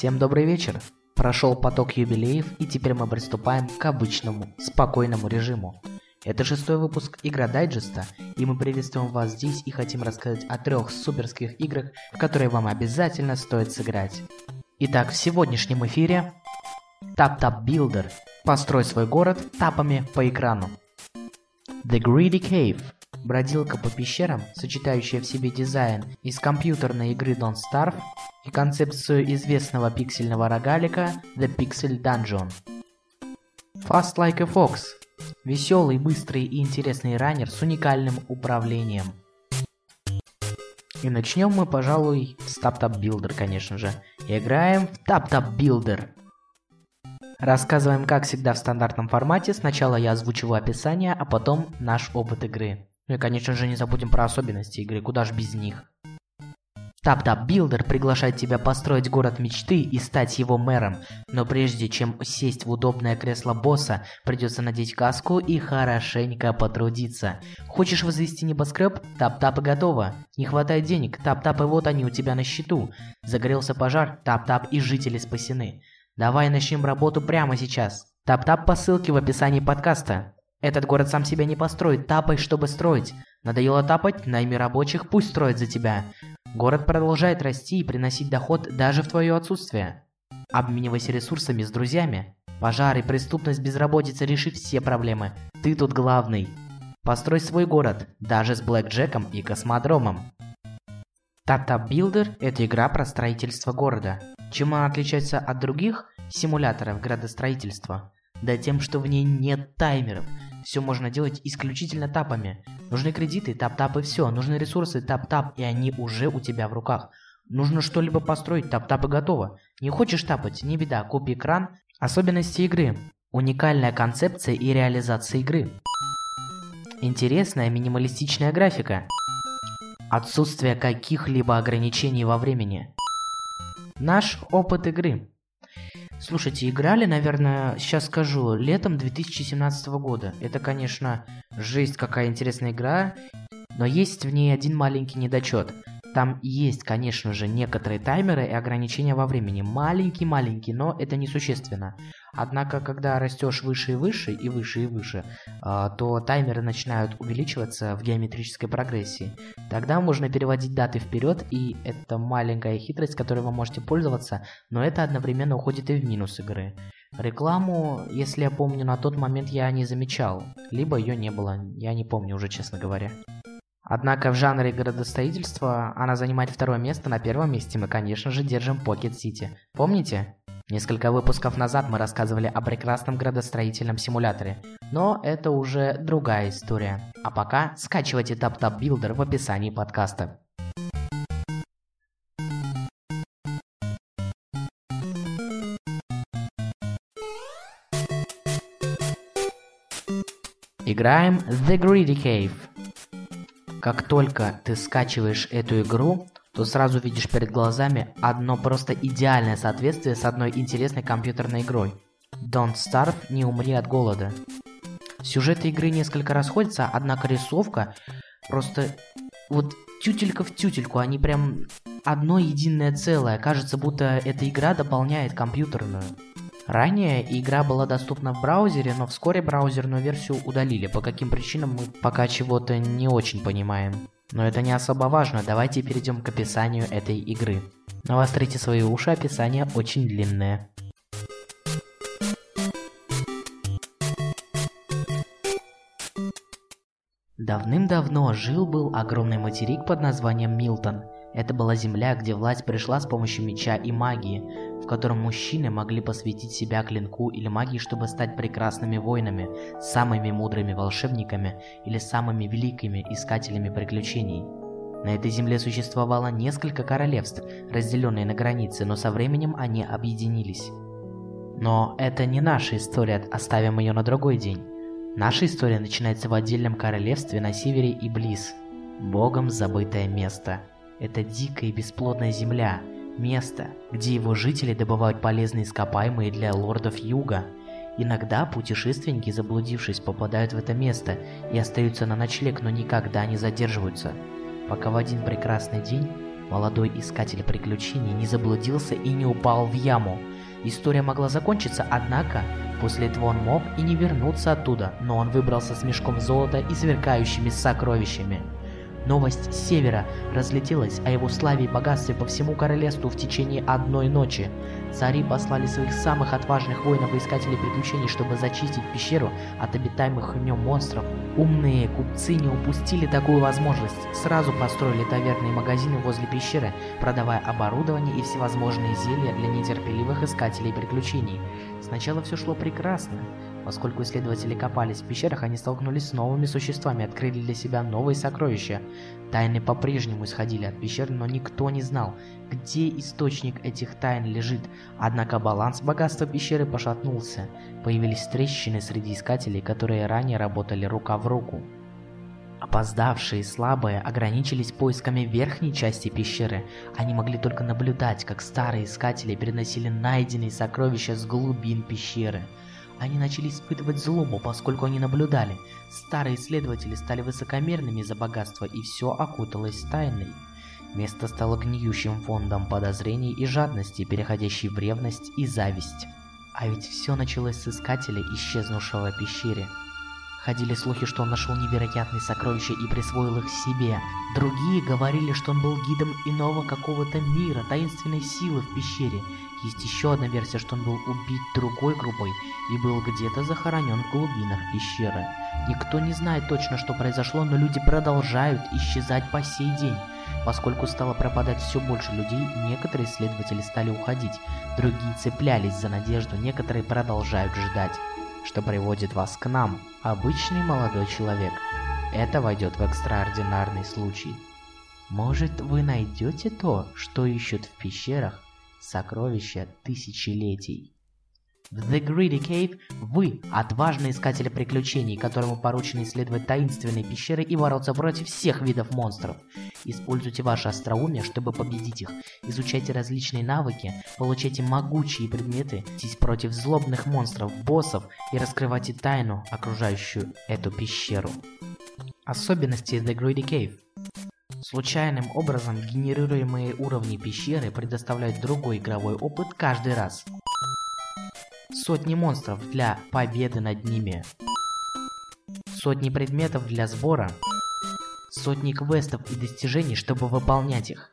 Всем добрый вечер. Прошел поток юбилеев, и теперь мы приступаем к обычному, спокойному режиму. Это шестой выпуск Игра Дайджеста, и мы приветствуем вас здесь и хотим рассказать о трех суперских играх, в которые вам обязательно стоит сыграть. Итак, в сегодняшнем эфире Tap-Tap Builder. Построй свой город тапами по экрану. The Greedy Cave. Бродилка по пещерам, сочетающая в себе дизайн из компьютерной игры Don't Starve и концепцию известного пиксельного рогалика The Pixel Dungeon. Fast Like a Fox. Веселый, быстрый и интересный раннер с уникальным управлением. И начнем мы, пожалуй, с Tap Tap Builder, конечно же. Играем в Tap Tap Builder. Рассказываем, как всегда, в стандартном формате. Сначала я озвучиваю описание, а потом наш опыт игры. Ну и, конечно же, не забудем про особенности игры, куда ж без них. TapTap Builder приглашает тебя построить город мечты и стать его мэром, но прежде чем сесть в удобное кресло босса, придется надеть каску и хорошенько потрудиться. Хочешь возвести небоскреб? Тап-тап и готово. Не хватает денег? Тап-тап и вот они у тебя на счету. Загорелся пожар? Тап-тап и жители спасены. Давай начнем работу прямо сейчас. Тап-тап по ссылке в описании подкаста. Этот город сам себя не построит, тапай, чтобы строить. Надоело тапать? Найми рабочих, пусть строят за тебя. Город продолжает расти и приносить доход даже в твое отсутствие. Обменивайся ресурсами с друзьями. Пожары, преступность, безработица решит все проблемы. Ты тут главный. Построй свой город, даже с блэкджеком и космодромом. Tap-Tap Builder – это игра про строительство города. Чем она отличается от других симуляторов градостроительства? Да тем, что в ней нет таймеров – все можно делать исключительно тапами. Нужны кредиты, тап-тап и все. Нужны ресурсы, тап-тап, и они уже у тебя в руках. Нужно что-либо построить, тап-тап и готово. Не хочешь тапать, не беда, купи экран. Особенности игры. Уникальная концепция и реализация игры. Интересная минималистичная графика. Отсутствие каких-либо ограничений во времени. Наш опыт игры. Слушайте, играли, наверное, сейчас скажу, летом 2017 года. Это, конечно, жесть какая интересная игра, но есть в ней один маленький недочет. Там есть, конечно же, некоторые таймеры и ограничения во времени. Маленький-маленький, но это несущественно. Однако, когда растешь выше и выше, и выше и выше, а, то таймеры начинают увеличиваться в геометрической прогрессии. Тогда можно переводить даты вперед, и это маленькая хитрость, которой вы можете пользоваться, но это одновременно уходит и в минус игры. Рекламу, если я помню, на тот момент я не замечал, либо ее не было, я не помню уже, честно говоря. Однако в жанре градостроительства она занимает второе место, на первом месте мы, конечно же, держим Pocket City. Помните? Несколько выпусков назад мы рассказывали о прекрасном градостроительном симуляторе, но это уже другая история. А пока скачивайте TapTap Builder в описании подкаста. Играем The Greedy Cave. Как только ты скачиваешь эту игру, то сразу видишь перед глазами одно просто идеальное соответствие с одной интересной компьютерной игрой. Don't Starve, не умри от голода. Сюжеты игры несколько расходятся, однако рисовка просто вот тютелька в тютельку, они прям одно единое целое. Кажется, будто эта игра дополняет компьютерную. Ранее игра была доступна в браузере, но вскоре браузерную версию удалили. По каким причинам мы пока чего-то не очень понимаем. Но это не особо важно, давайте перейдем к описанию этой игры. Навострите свои уши, описание очень длинное. Давным-давно жил-был огромный материк под названием Милтон. Это была земля, где власть пришла с помощью меча и магии, котором мужчины могли посвятить себя клинку или магии, чтобы стать прекрасными воинами, самыми мудрыми волшебниками или самыми великими искателями приключений. На этой земле существовало несколько королевств, разделенные на границы, но со временем они объединились. Но это не наша история, оставим ее на другой день. Наша история начинается в отдельном королевстве на севере Иблис, богом забытое место. Это дикая и бесплодная земля – Место, где его жители добывают полезные ископаемые для лордов Юга. Иногда путешественники, заблудившись, попадают в это место и остаются на ночлег, но никогда не задерживаются. Пока в один прекрасный день молодой искатель приключений не заблудился и не упал в яму. История могла закончиться, однако после этого он мог и не вернуться оттуда, но он выбрался с мешком золота и сверкающими сокровищами. Новость с севера разлетелась о его славе и богатстве по всему королевству в течение одной ночи. Цари послали своих самых отважных воинов и искателей приключений, чтобы зачистить пещеру от обитаемых в нем монстров. Умные купцы не упустили такую возможность. Сразу построили таверные магазины возле пещеры, продавая оборудование и всевозможные зелья для нетерпеливых искателей приключений. Сначала все шло прекрасно. Поскольку исследователи копались в пещерах, они столкнулись с новыми существами, открыли для себя новые сокровища. Тайны по-прежнему исходили от пещер, но никто не знал, где источник этих тайн лежит. Однако баланс богатства пещеры пошатнулся. Появились трещины среди искателей, которые ранее работали рука в руку. Опоздавшие и слабые ограничились поисками верхней части пещеры. Они могли только наблюдать, как старые искатели переносили найденные сокровища с глубин пещеры – они начали испытывать злобу, поскольку они наблюдали. Старые исследователи стали высокомерными за богатство, и все окуталось тайной. Место стало гниющим фондом подозрений и жадности, переходящей в ревность и зависть. А ведь все началось с искателя, исчезнувшего в пещере. Ходили слухи, что он нашел невероятные сокровища и присвоил их себе. Другие говорили, что он был гидом иного какого-то мира, таинственной силы в пещере, есть еще одна версия, что он был убит другой группой и был где-то захоронен в глубинах пещеры. Никто не знает точно, что произошло, но люди продолжают исчезать по сей день. Поскольку стало пропадать все больше людей, некоторые исследователи стали уходить, другие цеплялись за надежду, некоторые продолжают ждать. Что приводит вас к нам, обычный молодой человек. Это войдет в экстраординарный случай. Может, вы найдете то, что ищут в пещерах, Сокровища тысячелетий. В The Greedy Cave вы – отважный искатель приключений, которому поручено исследовать таинственные пещеры и бороться против всех видов монстров. Используйте ваше остроумие, чтобы победить их. Изучайте различные навыки, получайте могучие предметы, здесь против злобных монстров, боссов и раскрывайте тайну, окружающую эту пещеру. Особенности The Greedy Cave Случайным образом генерируемые уровни пещеры предоставляют другой игровой опыт каждый раз. Сотни монстров для победы над ними. Сотни предметов для сбора. Сотни квестов и достижений, чтобы выполнять их.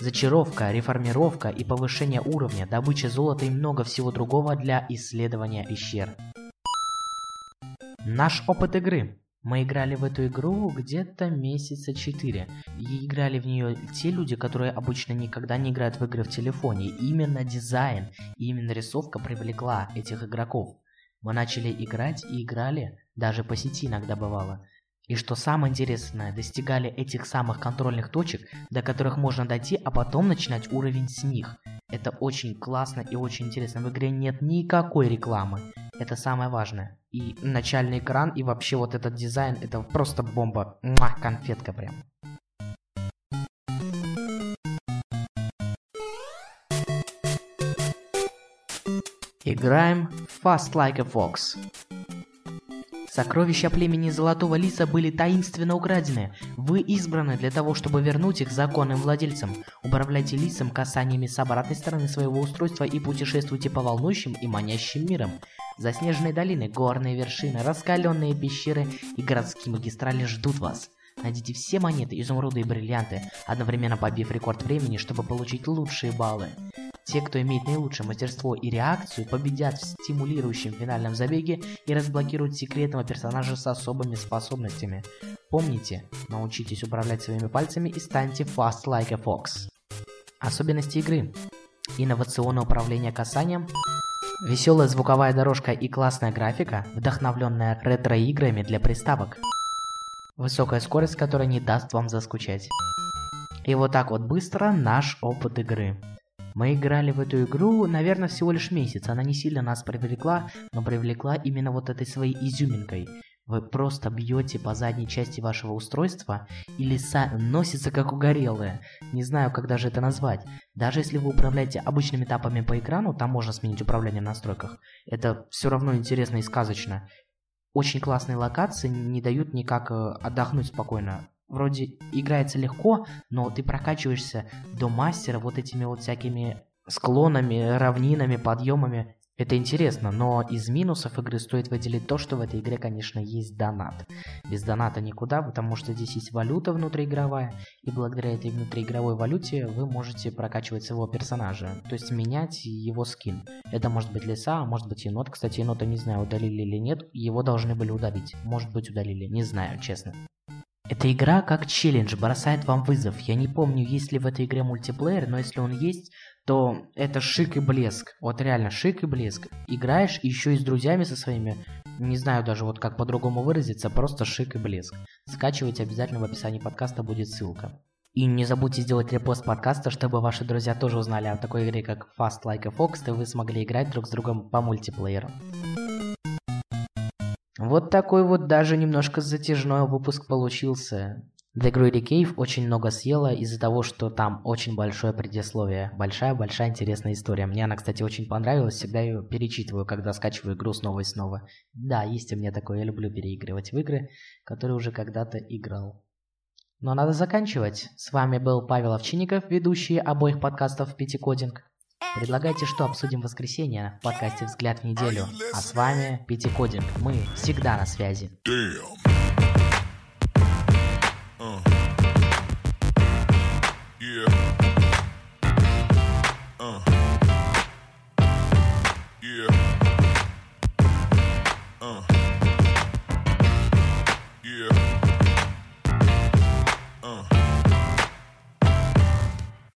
Зачаровка, реформировка и повышение уровня, добыча золота и много всего другого для исследования пещер. Наш опыт игры. Мы играли в эту игру где-то месяца четыре. И играли в нее те люди, которые обычно никогда не играют в игры в телефоне. Именно дизайн и именно рисовка привлекла этих игроков. Мы начали играть и играли, даже по сети иногда бывало. И что самое интересное, достигали этих самых контрольных точек, до которых можно дойти, а потом начинать уровень с них. Это очень классно и очень интересно. В игре нет никакой рекламы. Это самое важное. И начальный экран, и вообще вот этот дизайн, это просто бомба. Муа, конфетка прям. Играем Fast Like a Fox. Сокровища племени Золотого Лиса были таинственно украдены. Вы избраны для того, чтобы вернуть их законным владельцам. Управляйте лисом касаниями с обратной стороны своего устройства и путешествуйте по волнующим и манящим мирам. Заснеженные долины, горные вершины, раскаленные пещеры и городские магистрали ждут вас. Найдите все монеты, изумруды и бриллианты, одновременно побив рекорд времени, чтобы получить лучшие баллы. Те, кто имеет наилучшее мастерство и реакцию, победят в стимулирующем финальном забеге и разблокируют секретного персонажа с особыми способностями. Помните, научитесь управлять своими пальцами и станьте fast like a fox. Особенности игры. Инновационное управление касанием, веселая звуковая дорожка и классная графика, вдохновленная ретро-играми для приставок. Высокая скорость, которая не даст вам заскучать. И вот так вот быстро наш опыт игры. Мы играли в эту игру, наверное, всего лишь месяц. Она не сильно нас привлекла, но привлекла именно вот этой своей изюминкой. Вы просто бьете по задней части вашего устройства, и леса носится как угорелые. Не знаю, как даже это назвать. Даже если вы управляете обычными этапами по экрану, там можно сменить управление в настройках. Это все равно интересно и сказочно. Очень классные локации не дают никак э, отдохнуть спокойно вроде играется легко, но ты прокачиваешься до мастера вот этими вот всякими склонами, равнинами, подъемами. Это интересно, но из минусов игры стоит выделить то, что в этой игре, конечно, есть донат. Без доната никуда, потому что здесь есть валюта внутриигровая, и благодаря этой внутриигровой валюте вы можете прокачивать своего персонажа, то есть менять его скин. Это может быть лиса, а может быть енот. Кстати, енота не знаю, удалили или нет, его должны были удалить. Может быть удалили, не знаю, честно. Эта игра как челлендж бросает вам вызов. Я не помню, есть ли в этой игре мультиплеер, но если он есть, то это шик и блеск. Вот реально шик и блеск. Играешь еще и с друзьями со своими, не знаю даже вот как по-другому выразиться, просто шик и блеск. Скачивайте обязательно в описании подкаста будет ссылка. И не забудьте сделать репост подкаста, чтобы ваши друзья тоже узнали о такой игре, как Fast Like a Fox, и вы смогли играть друг с другом по мультиплееру. Вот такой вот даже немножко затяжной выпуск получился. The Greedy Cave очень много съела из-за того, что там очень большое предисловие. Большая-большая интересная история. Мне она, кстати, очень понравилась. Всегда ее перечитываю, когда скачиваю игру снова и снова. Да, есть у меня такое. Я люблю переигрывать в игры, которые уже когда-то играл. Но надо заканчивать. С вами был Павел Овчинников, ведущий обоих подкастов Пятикодинг. Предлагайте, что обсудим в воскресенье в подкасте «Взгляд в неделю». А с вами Пятикодинг. Мы всегда на связи. Damn. Uh.